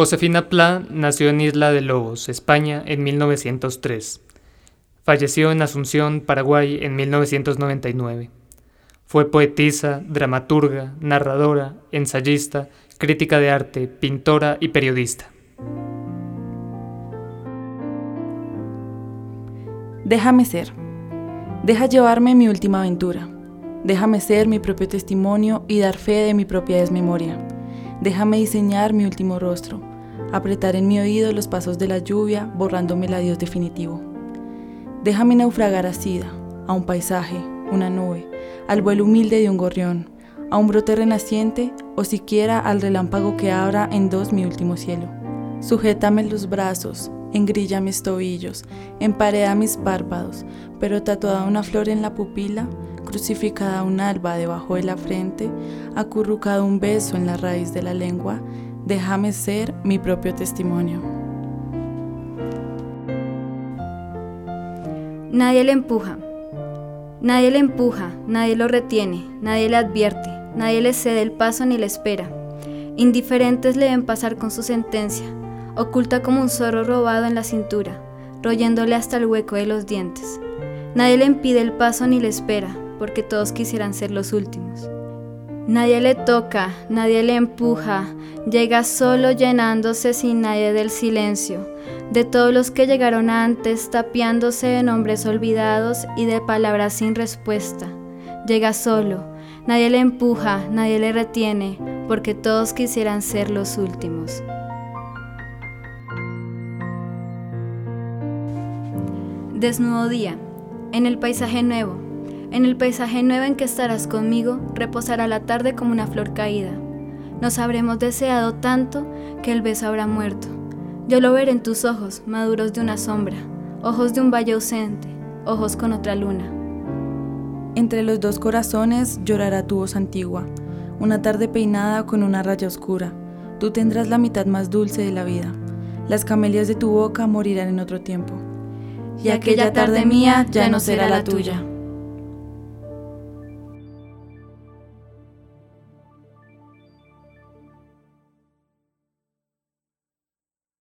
Josefina Pla nació en Isla de Lobos, España, en 1903. Falleció en Asunción, Paraguay, en 1999. Fue poetisa, dramaturga, narradora, ensayista, crítica de arte, pintora y periodista. Déjame ser. Deja llevarme mi última aventura. Déjame ser mi propio testimonio y dar fe de mi propia desmemoria. Déjame diseñar mi último rostro, apretar en mi oído los pasos de la lluvia, borrándome el adiós definitivo. Déjame naufragar a Sida, a un paisaje, una nube, al vuelo humilde de un gorrión, a un brote renaciente o siquiera al relámpago que abra en dos mi último cielo. Sujétame los brazos, engrilla mis tobillos, empareda mis párpados, pero tatuada una flor en la pupila, crucificada un alba debajo de la frente, acurrucado un beso en la raíz de la lengua, déjame ser mi propio testimonio. Nadie le empuja, nadie le empuja, nadie lo retiene, nadie le advierte, nadie le cede el paso ni le espera. Indiferentes le ven pasar con su sentencia, oculta como un zorro robado en la cintura, royéndole hasta el hueco de los dientes. Nadie le impide el paso ni le espera, porque todos quisieran ser los últimos. Nadie le toca, nadie le empuja, llega solo llenándose sin nadie del silencio, de todos los que llegaron antes, tapiándose de nombres olvidados y de palabras sin respuesta. Llega solo, nadie le empuja, nadie le retiene, porque todos quisieran ser los últimos. Desnudo día, en el paisaje nuevo, en el paisaje nuevo en que estarás conmigo, reposará la tarde como una flor caída. Nos habremos deseado tanto que el beso habrá muerto. Yo lo veré en tus ojos, maduros de una sombra, ojos de un valle ausente, ojos con otra luna. Entre los dos corazones llorará tu voz antigua, una tarde peinada con una raya oscura. Tú tendrás la mitad más dulce de la vida. Las camelias de tu boca morirán en otro tiempo. Y aquella tarde mía ya no será la tuya.